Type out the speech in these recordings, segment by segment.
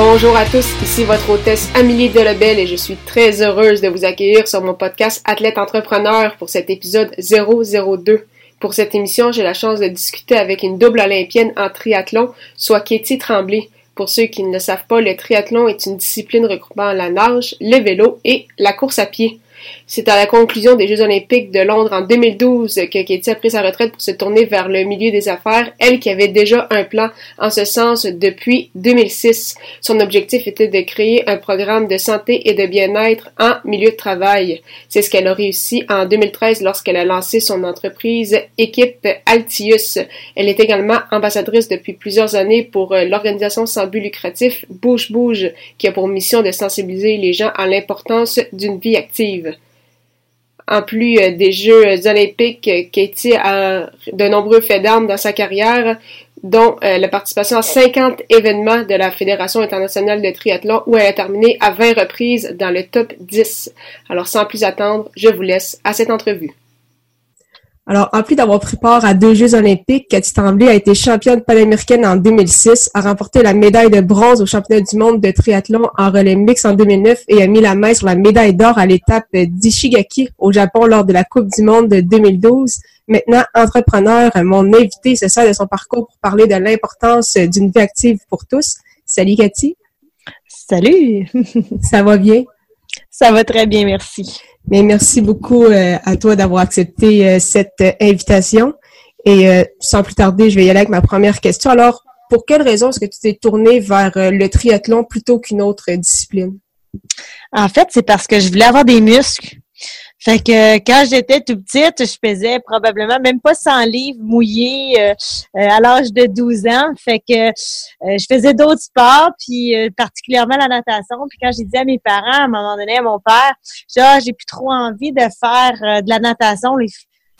Bonjour à tous, ici votre hôtesse Amélie Delebel et je suis très heureuse de vous accueillir sur mon podcast Athlète Entrepreneur pour cet épisode 002. Pour cette émission, j'ai la chance de discuter avec une double olympienne en triathlon, soit Katie Tremblay. Pour ceux qui ne le savent pas, le triathlon est une discipline regroupant la nage, le vélo et la course à pied. C'est à la conclusion des Jeux olympiques de Londres en 2012 que Katie a pris sa retraite pour se tourner vers le milieu des affaires, elle qui avait déjà un plan en ce sens depuis 2006. Son objectif était de créer un programme de santé et de bien-être en milieu de travail. C'est ce qu'elle a réussi en 2013 lorsqu'elle a lancé son entreprise Équipe Altius. Elle est également ambassadrice depuis plusieurs années pour euh, l'organisation sans but lucratif Bouge Bouge, qui a pour mission de sensibiliser les gens à l'importance d'une vie active. En plus euh, des Jeux olympiques, euh, Katie a de nombreux faits d'armes dans sa carrière, dont euh, la participation à 50 événements de la Fédération internationale de triathlon où elle a terminé à 20 reprises dans le top 10. Alors sans plus attendre, je vous laisse à cette entrevue. Alors, en plus d'avoir pris part à deux Jeux olympiques, Cathy Tremblay a été championne panaméricaine en 2006, a remporté la médaille de bronze au championnat du monde de triathlon en relais mix en 2009 et a mis la main sur la médaille d'or à l'étape d'Ishigaki au Japon lors de la Coupe du monde de 2012. Maintenant, entrepreneur, mon invité se sert de son parcours pour parler de l'importance d'une vie active pour tous. Salut Cathy. Salut. Ça va bien? Ça va très bien, merci. Mais merci beaucoup euh, à toi d'avoir accepté euh, cette euh, invitation. Et sans plus tarder, je vais y aller avec ma première question. Alors, pour quelle raison est-ce que tu t'es tournée vers le triathlon plutôt qu'une autre discipline? En fait, c'est parce que je voulais avoir des muscles. Fait que quand j'étais tout petite, je faisais probablement même pas 100 livres mouillés euh, euh, à l'âge de 12 ans. Fait que euh, je faisais d'autres sports, puis particulièrement la natation. Puis quand j'ai dit à mes parents, à un moment donné, à mon père, j'ai ah, j'ai plus trop envie de faire de la natation.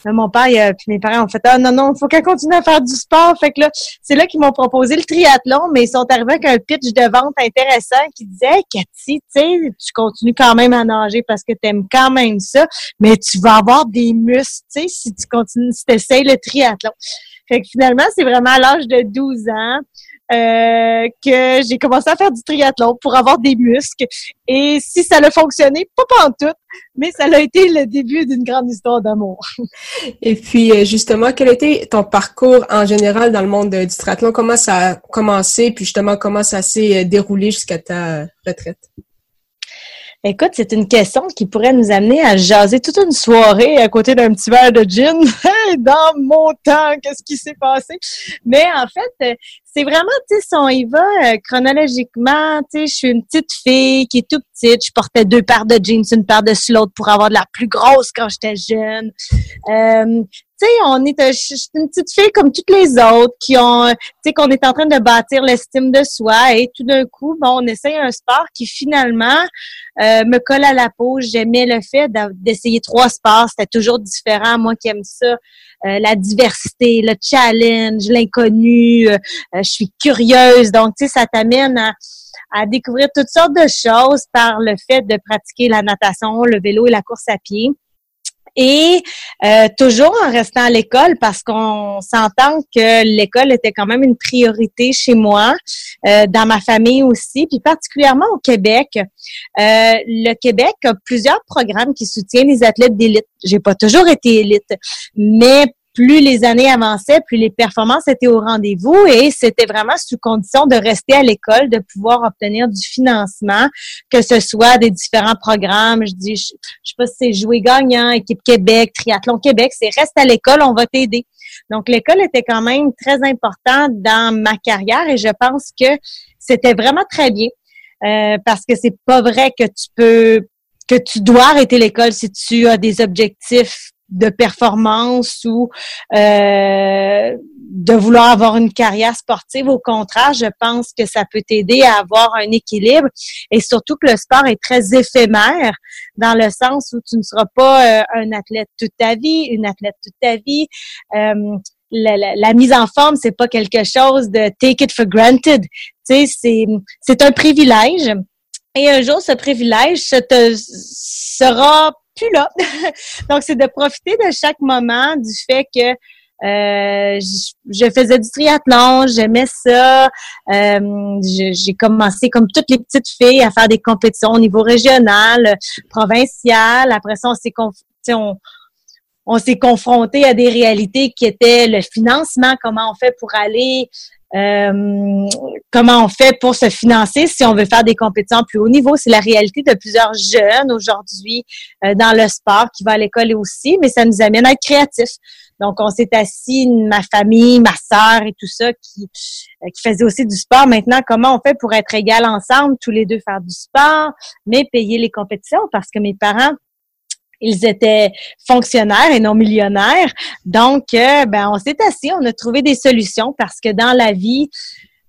Mon père et mes parents ont fait ah non non il faut qu'elle continue à faire du sport fait que là c'est là qu'ils m'ont proposé le triathlon mais ils sont arrivés avec un pitch de vente intéressant qui disait hey, Cathy tu sais tu continues quand même à nager parce que tu aimes quand même ça mais tu vas avoir des muscles tu sais si tu continues si tu essaies le triathlon fait que finalement c'est vraiment à l'âge de 12 ans euh, que j'ai commencé à faire du triathlon pour avoir des muscles. Et si ça a fonctionné, pas en tout, mais ça a été le début d'une grande histoire d'amour. Et puis, euh, justement, quel était ton parcours en général dans le monde du triathlon? Comment ça a commencé? Puis justement, comment ça s'est euh, déroulé jusqu'à ta retraite? Écoute, c'est une question qui pourrait nous amener à jaser toute une soirée à côté d'un petit verre de gin. Dans mon temps, qu'est-ce qui s'est passé? Mais en fait, c'est vraiment, tu sais, si on y va euh, chronologiquement, tu sais, je suis une petite fille qui est tout petite. Je portais deux paires de jeans, une paire de l'autre pour avoir de la plus grosse quand j'étais jeune. Euh, tu sais, on est une petite fille comme toutes les autres qui ont, tu sais, qu'on est en train de bâtir l'estime de soi et tout d'un coup, bon, on essaye un sport qui finalement euh, me colle à la peau. J'aimais le fait d'essayer trois sports. C'était toujours différent. Moi qui aime ça, euh, la diversité, le challenge, l'inconnu. Euh, je suis curieuse. Donc, tu sais, ça t'amène à, à découvrir toutes sortes de choses par le fait de pratiquer la natation, le vélo et la course à pied et euh, toujours en restant à l'école parce qu'on s'entend que l'école était quand même une priorité chez moi, euh, dans ma famille aussi, puis particulièrement au Québec. Euh, le Québec a plusieurs programmes qui soutiennent les athlètes d'élite. J'ai pas toujours été élite, mais plus les années avançaient, plus les performances étaient au rendez-vous et c'était vraiment sous condition de rester à l'école, de pouvoir obtenir du financement, que ce soit des différents programmes. Je dis, je, sais pas si c'est jouer gagnant, équipe Québec, triathlon Québec, c'est reste à l'école, on va t'aider. Donc l'école était quand même très importante dans ma carrière et je pense que c'était vraiment très bien euh, parce que c'est pas vrai que tu peux que tu dois arrêter l'école si tu as des objectifs de performance ou euh, de vouloir avoir une carrière sportive. Au contraire, je pense que ça peut t'aider à avoir un équilibre et surtout que le sport est très éphémère dans le sens où tu ne seras pas euh, un athlète toute ta vie, une athlète toute ta vie. Euh, la, la, mise en forme, c'est pas quelque chose de take it for granted. Tu sais, c'est, c'est un privilège. Et un jour, ce privilège ce te, sera Donc, c'est de profiter de chaque moment du fait que euh, je, faisais du triathlon, j'aimais ça. Euh, j'ai commencé comme toutes les petites filles à faire des compétitions au niveau régional, provincial. Après ça, on s'est on s'est confronté à des réalités qui étaient le financement, comment on fait pour aller euh, comment on fait pour se financer si on veut faire des compétitions plus haut niveau? C'est la réalité de plusieurs jeunes aujourd'hui euh, dans le sport qui vont à l'école aussi, mais ça nous amène à être créatifs. Donc, on s'est assis, ma famille, ma sœur et tout ça, qui, euh, qui faisait aussi du sport. Maintenant, comment on fait pour être égal ensemble, tous les deux faire du sport, mais payer les compétitions? Parce que mes parents ils étaient fonctionnaires et non millionnaires. Donc, euh, ben, on s'est assis, on a trouvé des solutions parce que dans la vie,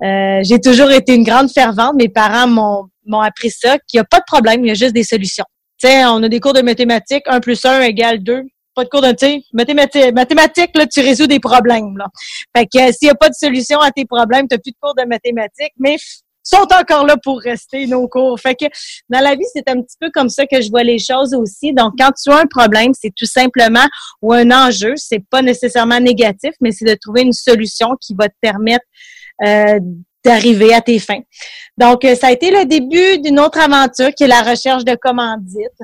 euh, j'ai toujours été une grande fervente. Mes parents m'ont, appris ça, qu'il n'y a pas de problème, il y a juste des solutions. Tu sais, on a des cours de mathématiques, 1 plus 1 égale 2. Pas de cours de, tu mathématiques, mathématiques, là, tu résous des problèmes, là. Fait que s'il n'y a pas de solution à tes problèmes, tu n'as plus de cours de mathématiques, mais sont encore là pour rester nos cours. Fait que dans la vie, c'est un petit peu comme ça que je vois les choses aussi. Donc, quand tu as un problème, c'est tout simplement ou un enjeu, c'est pas nécessairement négatif, mais c'est de trouver une solution qui va te permettre euh, d'arriver à tes fins. Donc, euh, ça a été le début d'une autre aventure qui est la recherche de commandites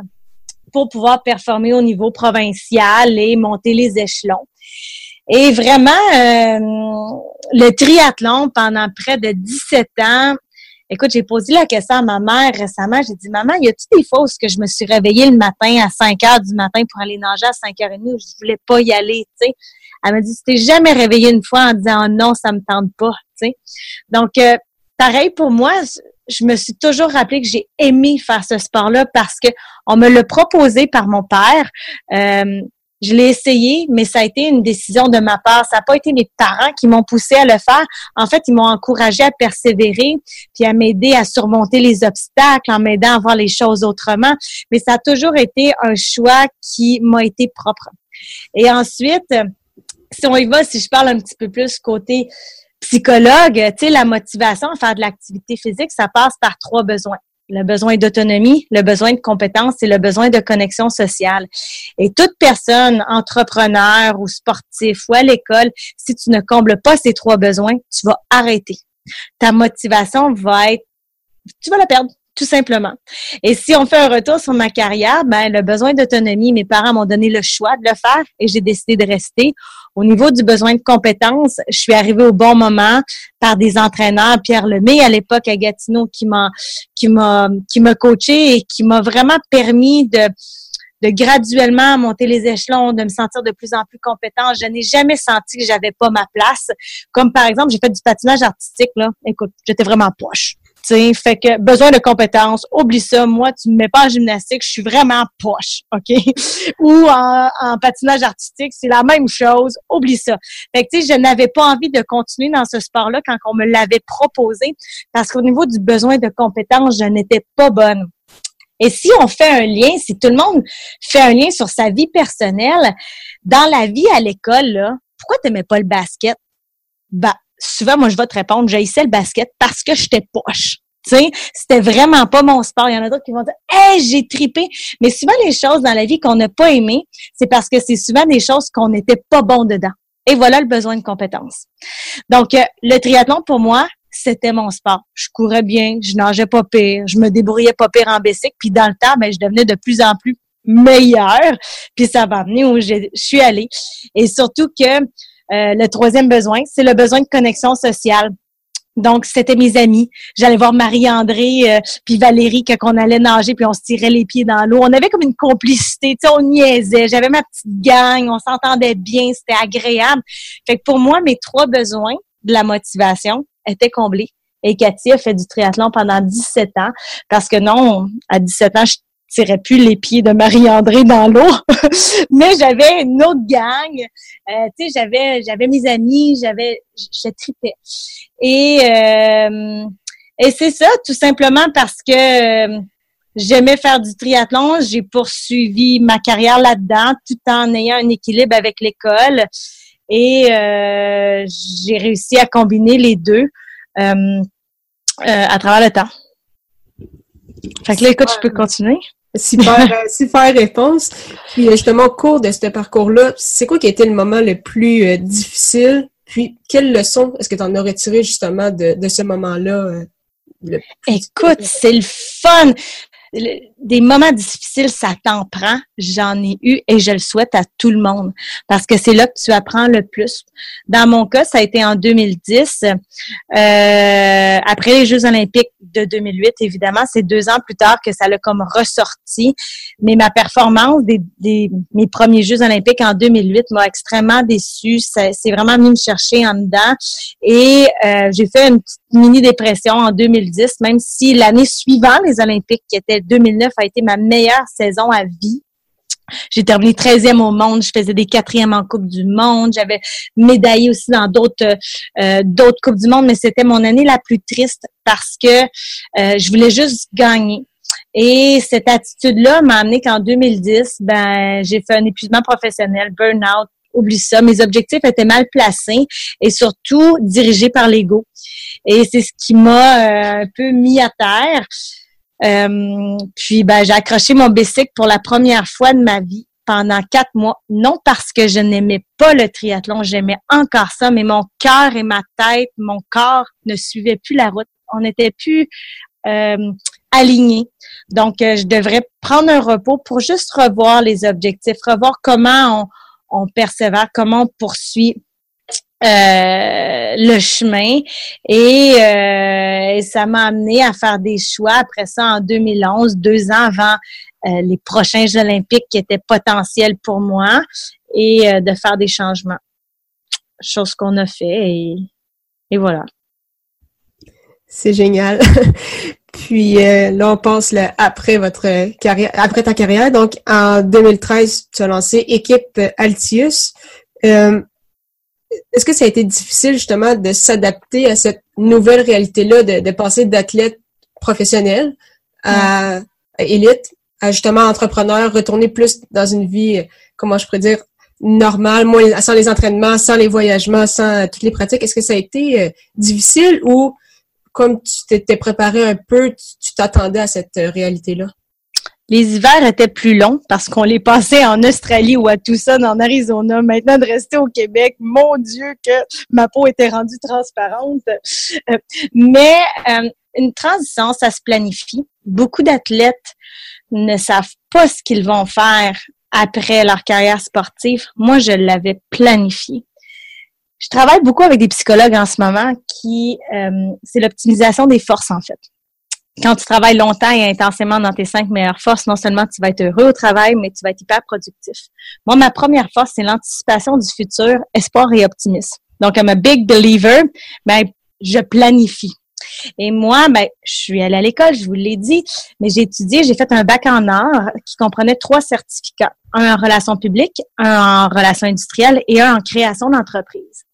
pour pouvoir performer au niveau provincial et monter les échelons. Et vraiment, euh, le triathlon pendant près de 17 ans, Écoute, j'ai posé la question à ma mère récemment. J'ai dit, maman, y a-t-il des fois où que je me suis réveillée le matin à 5 heures du matin pour aller nager à 5h30 où je voulais pas y aller, tu sais? Elle m'a dit, tu t'es jamais réveillée une fois en disant, oh non, ça me tente pas, tu sais? Donc, euh, pareil pour moi, je me suis toujours rappelé que j'ai aimé faire ce sport-là parce que on me l'a proposé par mon père. Euh, je l'ai essayé, mais ça a été une décision de ma part. Ça n'a pas été mes parents qui m'ont poussé à le faire. En fait, ils m'ont encouragé à persévérer, puis à m'aider à surmonter les obstacles, en m'aidant à voir les choses autrement. Mais ça a toujours été un choix qui m'a été propre. Et ensuite, si on y va, si je parle un petit peu plus côté psychologue, tu sais, la motivation à faire de l'activité physique, ça passe par trois besoins le besoin d'autonomie, le besoin de compétence et le besoin de connexion sociale. Et toute personne, entrepreneur ou sportif ou à l'école, si tu ne combles pas ces trois besoins, tu vas arrêter. Ta motivation va être, tu vas la perdre tout simplement. Et si on fait un retour sur ma carrière, ben le besoin d'autonomie, mes parents m'ont donné le choix de le faire et j'ai décidé de rester. Au niveau du besoin de compétences, je suis arrivée au bon moment par des entraîneurs, Pierre Lemay à l'époque à Gatineau qui m'a qui m'a qui m'a coaché et qui m'a vraiment permis de de graduellement monter les échelons, de me sentir de plus en plus compétente. Je n'ai jamais senti que j'avais pas ma place. Comme par exemple, j'ai fait du patinage artistique là. Écoute, j'étais vraiment poche fait que besoin de compétences, oublie ça. Moi, tu me mets pas en gymnastique, je suis vraiment poche, OK? Ou en, patinage artistique, c'est la même chose, oublie ça. Fait que, tu sais, je n'avais pas envie de continuer dans ce sport-là quand on me l'avait proposé parce qu'au niveau du besoin de compétences, je n'étais pas bonne. Et si on fait un lien, si tout le monde fait un lien sur sa vie personnelle, dans la vie à l'école, là, pourquoi t'aimais pas le basket? Bah, souvent, moi, je vais te répondre, j'haïssais le basket parce que j'étais poche. C'était vraiment pas mon sport. Il y en a d'autres qui vont dire, hey, j'ai tripé. Mais souvent, les choses dans la vie qu'on n'a pas aimées, c'est parce que c'est souvent des choses qu'on n'était pas bon dedans. Et voilà le besoin de compétences. Donc, euh, le triathlon, pour moi, c'était mon sport. Je courais bien, je nageais pas pire, je me débrouillais pas pire en bicycle. Puis dans le temps, ben, je devenais de plus en plus meilleure. Puis ça va amener où je suis allée. Et surtout que le troisième besoin, c'est le besoin de connexion sociale. Donc, c'était mes amis. J'allais voir Marie-André euh, puis Valérie quand on allait nager puis on se tirait les pieds dans l'eau. On avait comme une complicité, tu sais, on niaisait. J'avais ma petite gang, on s'entendait bien, c'était agréable. Fait que pour moi, mes trois besoins de la motivation étaient comblés. Et Cathy a fait du triathlon pendant 17 ans parce que non, à 17 ans, je sortirais plus les pieds de Marie-André dans l'eau. Mais j'avais une autre gang. Euh, tu sais, j'avais, j'avais mes amis, j'avais, je, tripais. Et, euh, et c'est ça, tout simplement parce que j'aimais faire du triathlon. J'ai poursuivi ma carrière là-dedans, tout en ayant un équilibre avec l'école. Et euh, j'ai réussi à combiner les deux euh, à travers le temps. Fait que là, écoute, je peux continuer. Super, euh, super réponse. Puis justement, au cours de ce parcours-là, c'est quoi qui a été le moment le plus euh, difficile? Puis, quelle leçon est-ce que tu en as retiré justement de, de ce moment-là? Euh, écoute, c'est le fun des moments difficiles, ça t'en prend. J'en ai eu et je le souhaite à tout le monde parce que c'est là que tu apprends le plus. Dans mon cas, ça a été en 2010. Euh, après les Jeux olympiques de 2008, évidemment, c'est deux ans plus tard que ça l'a comme ressorti. Mais ma performance des, des mes premiers Jeux olympiques en 2008 m'a extrêmement déçue. C'est vraiment venu me chercher en dedans. Et euh, j'ai fait une petite mini-dépression en 2010, même si l'année suivante, les Olympiques, qui étaient 2009, a été ma meilleure saison à vie. J'ai terminé 13e au monde, je faisais des quatrièmes en Coupe du Monde, j'avais médaillé aussi dans d'autres euh, d'autres Coupes du Monde, mais c'était mon année la plus triste parce que euh, je voulais juste gagner. Et cette attitude-là m'a amené qu'en 2010, ben j'ai fait un épuisement professionnel, burn-out, oublie ça. Mes objectifs étaient mal placés et surtout dirigés par l'ego. Et c'est ce qui m'a euh, un peu mis à terre. Euh, puis ben, j'ai accroché mon bicycle pour la première fois de ma vie pendant quatre mois. Non parce que je n'aimais pas le triathlon, j'aimais encore ça, mais mon cœur et ma tête, mon corps ne suivaient plus la route. On n'était plus euh, alignés. Donc, euh, je devrais prendre un repos pour juste revoir les objectifs, revoir comment on, on persévère, comment on poursuit euh, le chemin euh, et, ça m'a amené à faire des choix après ça en 2011, deux ans avant euh, les prochains Jeux olympiques qui étaient potentiels pour moi et de faire des changements. Chose qu'on a fait et, voilà. C'est génial. Puis là, on pense après votre carrière, après ta carrière. Donc, en 2013, tu as lancé Équipe Altius est-ce que ça a été difficile justement de s'adapter à cette nouvelle réalité-là, de, passer d'athlète professionnel à, élite, à justement entrepreneur, retourner plus dans une vie, comment je pourrais dire, normale, moins, sans les entraînements, sans les voyagements, sans toutes les pratiques? Est-ce que ça a été euh, difficile ou comme tu t'étais préparé un peu, tu t'attendais à cette euh, réalité-là? Les hivers étaient plus longs parce qu'on les passait en Australie ou à Tucson, en Arizona. Maintenant, de rester au Québec, mon Dieu, que ma peau était rendue transparente. Euh, mais euh, une transition, ça se planifie. Beaucoup d'athlètes ne savent pas ce qu'ils vont faire après leur carrière sportive. Moi, je l'avais planifié. Je travaille beaucoup avec des psychologues en ce moment qui, euh, c'est l'optimisation des forces en fait quand tu travailles longtemps et intensément dans tes cinq meilleures forces, non seulement tu vas être heureux au travail, mais tu vas être hyper productif. Moi, ma première force, c'est l'anticipation du futur, espoir et optimisme. Donc, I'm a big believer, ben, je planifie. Et moi, ben, je suis allée à l'école, je vous l'ai dit, mais j'ai étudié, j'ai fait un bac en art qui comprenait trois certificats. Un en relations publiques, un en relations industrielles et un en création d'entreprise.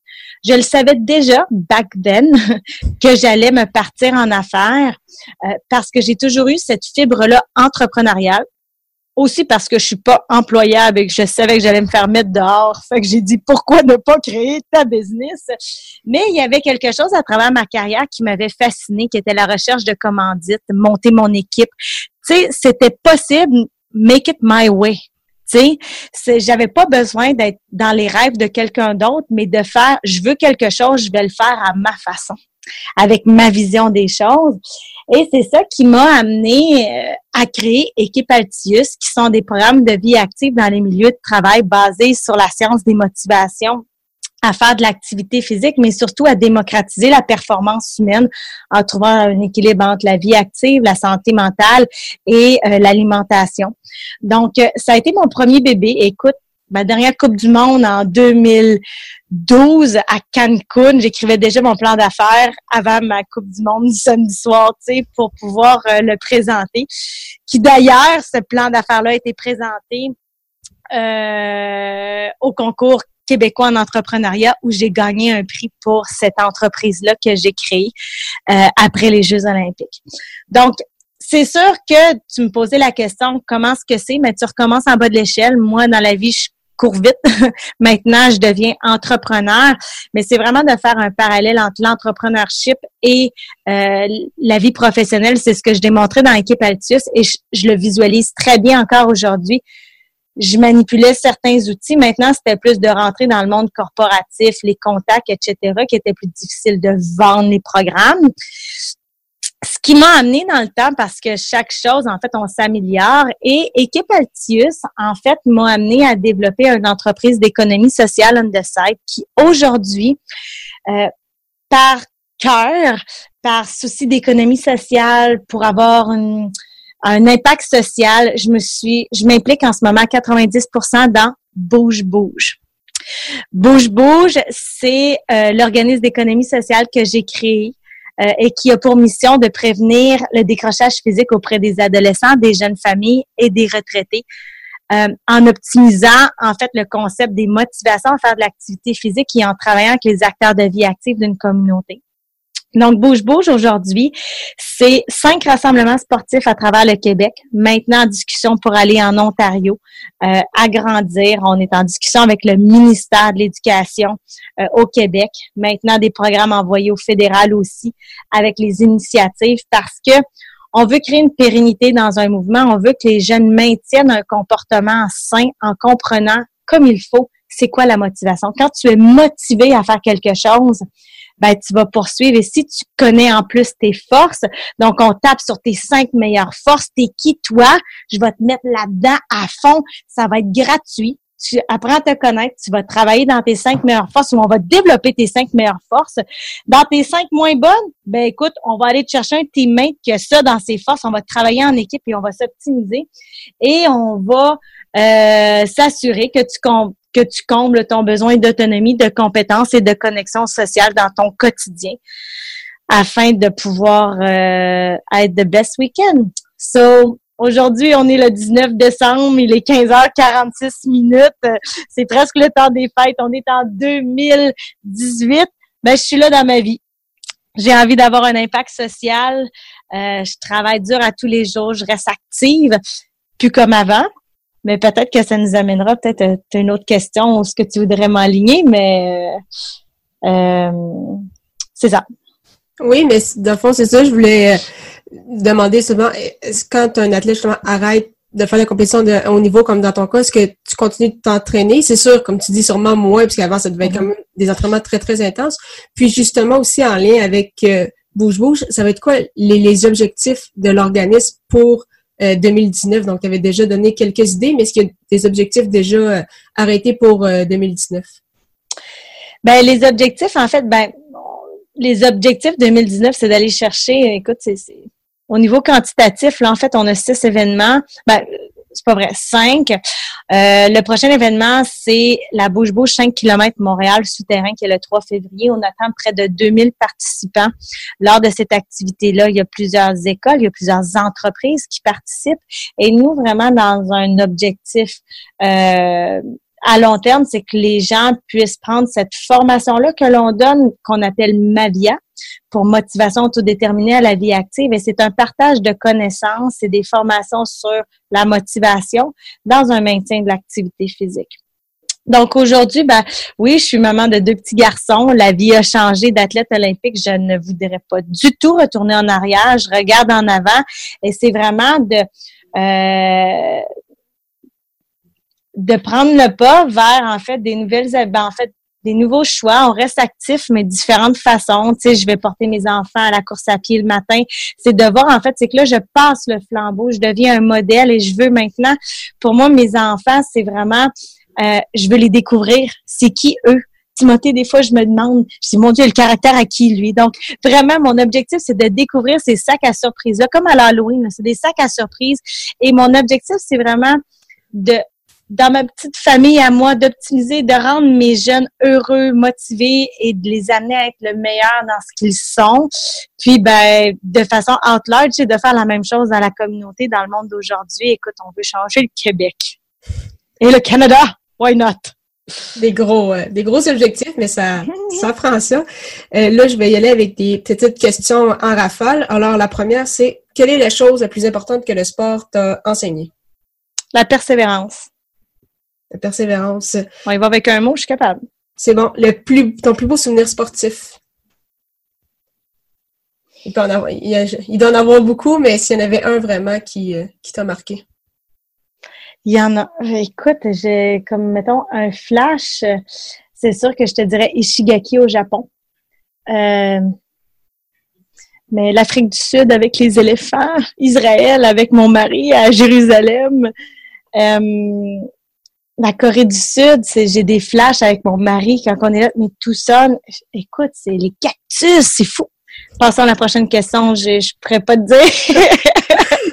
Je le savais déjà back then que j'allais me partir en affaires euh, parce que j'ai toujours eu cette fibre-là entrepreneuriale. Aussi parce que je suis pas employable et que je savais que j'allais me faire mettre dehors. Fait que j'ai dit pourquoi ne pas créer ta business? Mais il y avait quelque chose à travers ma carrière qui m'avait fascinée, qui était la recherche de commandites, monter mon équipe. Tu sais, c'était possible, make it my way. Tu sais, j'avais pas besoin d'être dans les rêves de quelqu'un d'autre, mais de faire, je veux quelque chose, je vais le faire à ma façon, avec ma vision des choses. Et c'est ça qui m'a amené euh, à créer Équipe Altius, qui sont des programmes de vie active dans les milieux de travail basés sur la science des motivations à faire de l'activité physique, mais surtout à démocratiser la performance humaine en trouvant un équilibre entre la vie active, la santé mentale et euh, l'alimentation. Donc, euh, ça a été mon premier bébé. Écoute, ma dernière Coupe du Monde en 2012 à Cancun. J'écrivais déjà mon plan d'affaires avant ma Coupe du Monde du samedi soir, tu sais, pour pouvoir euh, le présenter. Qui d'ailleurs, ce plan d'affaires-là a été présenté au concours québécois en entrepreneuriat où j'ai gagné un prix pour cette entreprise-là que j'ai créée euh, après les Jeux olympiques. Donc, c'est sûr que tu me posais la question comment est-ce que c'est, mais tu recommences en bas de l'échelle. Moi, dans la vie, je cours vite. Maintenant, je deviens entrepreneur. Mais c'est vraiment de faire un parallèle entre l'entrepreneurship et euh, la vie professionnelle. C'est ce que je démontrais dans l'équipe Altius et je, le visualise très bien encore aujourd'hui. Je manipulais certains outils. Maintenant, c'était plus de rentrer dans le monde corporatif, les contacts, etc., qui était plus difficile de vendre les programmes ce qui m'a amené dans le temps parce que chaque chose, en fait, on s'améliore. Et Équipe Altius, en fait, m'a amené à développer une entreprise d'économie sociale on the side qui, aujourd'hui, euh, par cœur, par souci d'économie sociale, pour avoir un impact social, je me suis, je m'implique en ce moment à 90% dans Bouge Bouge. Bouge Bouge, c'est euh, l'organisme d'économie sociale que j'ai créé euh, et qui a pour mission de prévenir le décrochage physique auprès des adolescents, des jeunes familles et des retraités. Euh, en optimisant en fait le concept des motivations à faire de l'activité physique et en travaillant avec les acteurs de vie active d'une communauté. Donc, Bouge Bouge aujourd'hui, c'est cinq rassemblements sportifs à travers le Québec. Maintenant en discussion pour aller en Ontario, euh, agrandir. On est en discussion avec le ministère de l'Éducation euh, au Québec. Maintenant, des programmes envoyés au fédéral aussi avec les initiatives parce que on veut créer une pérennité dans un mouvement. On veut que les jeunes maintiennent un comportement sain en comprenant comme il faut c'est quoi la motivation. Quand tu es motivé à faire quelque chose, ben, tu vas poursuivre. Et si tu connais en plus tes forces, donc on tape sur tes cinq meilleures forces, t'es qui toi? Je vais te mettre là-dedans à fond. Ça va être gratuit. Tu apprends à te connaître, tu vas travailler dans tes cinq meilleures forces ou on va développer tes cinq meilleures forces. Dans tes cinq moins bonnes, ben écoute, on va aller te chercher un teammate qui a ça dans ses forces, on va travailler en équipe et on va s'optimiser et on va euh, s'assurer que tu, que tu combles ton besoin d'autonomie, de compétences et de connexion sociale dans ton quotidien afin de pouvoir euh, être the best weekend. So, aujourd'hui, on est le 19 décembre, il est 15h46 minutes. C'est presque le temps des fêtes. On est en 2018. Ben, je suis là dans ma vie. J'ai envie d'avoir un impact social. Euh, je travaille dur à tous les jours. Je reste active, plus comme avant mais peut-être que ça nous amènera peut-être à une autre question ou ce que tu voudrais m'aligner, mais euh, euh, c'est ça. Oui, mais dans le fond, c'est ça. Je voulais euh, demander seulement, quand un athlète justement arrête de faire la compétition de haut niveau comme dans ton cas, est-ce que tu continues de t'entraîner? C'est sûr, comme tu dis, sûrement moins, puisqu'avant, ça devait être quand même des entraînements très, très intenses. Puis justement aussi en lien avec Bouge Bouge, ça va être quoi les, les objectifs de l'organisme pour 2019. Euh, Donc, tu avais déjà donné quelques idées, mais est-ce qu'il y a des objectifs déjà euh, arrêtés pour 2019? Euh, ben, les objectifs, en fait, ben, les objectifs 2019, c'est d'aller chercher, écoute, c'est au niveau quantitatif, là, en fait, on a six événements. Ben, c'est pas vrai, cinq. Euh, le prochain événement, c'est la Bouche-Bouche 5 km Montréal souterrain qui est le 3 février. On attend près de 2000 participants. Lors de cette activité-là, il y a plusieurs écoles, il y a plusieurs entreprises qui participent. Et nous, vraiment, dans un objectif euh, à long terme, c'est que les gens puissent prendre cette formation-là que l'on donne, qu'on appelle Mavia, pour motivation autodéterminée à la vie active. Et c'est un partage de connaissances et des formations sur la motivation dans un maintien de l'activité physique. Donc aujourd'hui, ben oui, je suis maman de deux petits garçons. La vie a changé d'athlète olympique. Je ne voudrais pas du tout retourner en arrière. Je regarde en avant et c'est vraiment de euh, de prendre le pas vers en fait des nouvelles ben, en fait des nouveaux choix. On reste actif, mais différentes façons. Tu sais, je vais porter mes enfants à la course à pied le matin. C'est de voir, en fait, c'est que là, je passe le flambeau, je deviens un modèle et je veux maintenant, pour moi, mes enfants, c'est vraiment, euh, je veux les découvrir. C'est qui eux? Timothée, des fois, je me demande, je dis, mon Dieu, le caractère à qui, lui? Donc, vraiment, mon objectif, c'est de découvrir ces sacs à surprise-là, comme à l'Halloween, c'est des sacs à surprise. Et mon objectif, c'est vraiment de dans ma petite famille à moi, d'optimiser, de rendre mes jeunes heureux, motivés et de les amener à être le meilleur dans ce qu'ils sont. Puis, ben, de façon out large, c'est de faire la même chose dans la communauté, dans le monde d'aujourd'hui. Écoute, on veut changer le Québec. Et le Canada, why not? Des gros, euh, des gros objectifs, mais ça, ça prend ça. Euh, là, je vais y aller avec des petites questions en rafale. Alors, la première, c'est quelle est la chose la plus importante que le sport t'a enseigné? La persévérance. La persévérance. On y va avec un mot, je suis capable. C'est bon. Le plus, ton plus beau souvenir sportif? Il, peut en avoir, il, doit en avoir beaucoup, mais s'il y en avait un vraiment qui, euh, qui t'a marqué. Il y en a. Écoute, j'ai comme, mettons, un flash. C'est sûr que je te dirais Ishigaki au Japon. Euh, mais l'Afrique du Sud avec les éléphants, Israël avec mon mari à Jérusalem, euh, la Corée du Sud, j'ai des flashs avec mon mari quand on est là, mais tout ça, écoute, c'est les cactus, c'est fou. Passons à la prochaine question, je ne pourrais pas te dire.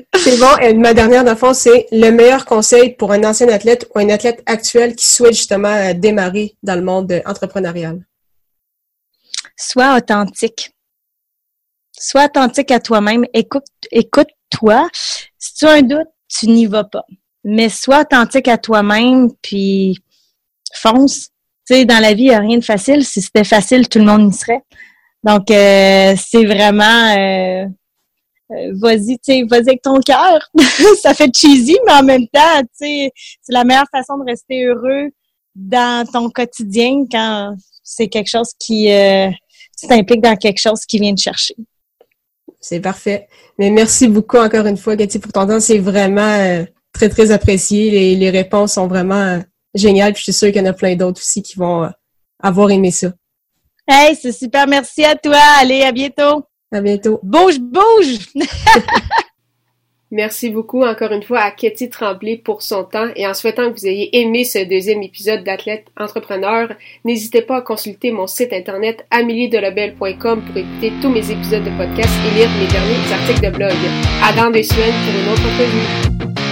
c'est bon. Et ma dernière d'enfant, c'est le meilleur conseil pour un ancien athlète ou un athlète actuel qui souhaite justement euh, démarrer dans le monde entrepreneurial? Sois authentique. Sois authentique à toi-même. Écoute, écoute-toi. Si tu as un doute, tu n'y vas pas. Mais sois authentique à toi-même, puis fonce. Tu sais, dans la vie, il n'y a rien de facile. Si c'était facile, tout le monde y serait. Donc, euh, c'est vraiment... Euh, euh, vas-y, tu vas-y avec ton cœur. ça fait cheesy, mais en même temps, tu sais, c'est la meilleure façon de rester heureux dans ton quotidien quand c'est quelque chose qui euh, t'implique dans quelque chose qui vient te chercher. C'est parfait. Mais merci beaucoup encore une fois, Cathy, pour ton temps. C'est vraiment très, très apprécié. Les, les réponses sont vraiment géniales. Puis je suis sûre qu'il y en a plein d'autres aussi qui vont avoir aimé ça. Hey, c'est super. Merci à toi. Allez, à bientôt. À bientôt. Bouge, bouge! Merci beaucoup encore une fois à Katie Tremblay pour son temps et en souhaitant que vous ayez aimé ce deuxième épisode d'Athlète Entrepreneur, n'hésitez pas à consulter mon site internet améliedelobel.com pour écouter tous mes épisodes de podcast et lire mes derniers articles de blog. À dans deux semaines pour une autre entrevue.